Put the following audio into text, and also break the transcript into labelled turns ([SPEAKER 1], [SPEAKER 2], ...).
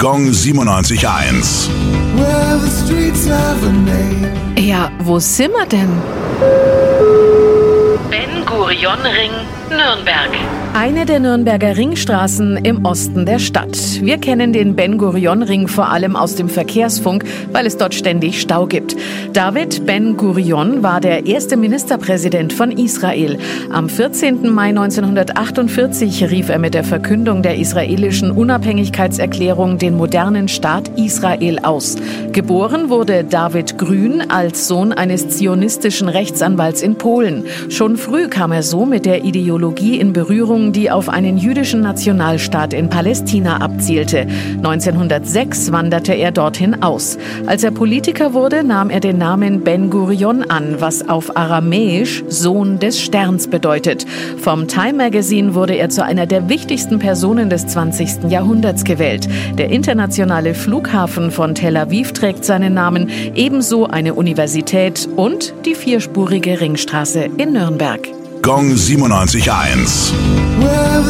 [SPEAKER 1] Gong 97.1.
[SPEAKER 2] Well, the streets have a name.
[SPEAKER 3] Ja, wo sind wir denn?
[SPEAKER 4] Ben Gurion Ring, Nürnberg.
[SPEAKER 3] Eine der Nürnberger Ringstraßen im Osten der Stadt. Wir kennen den Ben-Gurion-Ring vor allem aus dem Verkehrsfunk, weil es dort ständig Stau gibt. David Ben-Gurion war der erste Ministerpräsident von Israel. Am 14. Mai 1948 rief er mit der Verkündung der israelischen Unabhängigkeitserklärung den modernen Staat Israel aus. Geboren wurde David Grün als Sohn eines zionistischen Rechtsanwalts in Polen. Schon früh kam er so mit der Ideologie in Berührung, die auf einen jüdischen Nationalstaat in Palästina abzielte. 1906 wanderte er dorthin aus. Als er Politiker wurde, nahm er den Namen Ben Gurion an, was auf Aramäisch Sohn des Sterns bedeutet. Vom Time Magazine wurde er zu einer der wichtigsten Personen des 20. Jahrhunderts gewählt. Der internationale Flughafen von Tel Aviv trägt seinen Namen, ebenso eine Universität und die vierspurige Ringstraße in Nürnberg.
[SPEAKER 1] Gong 97.1.
[SPEAKER 2] Well,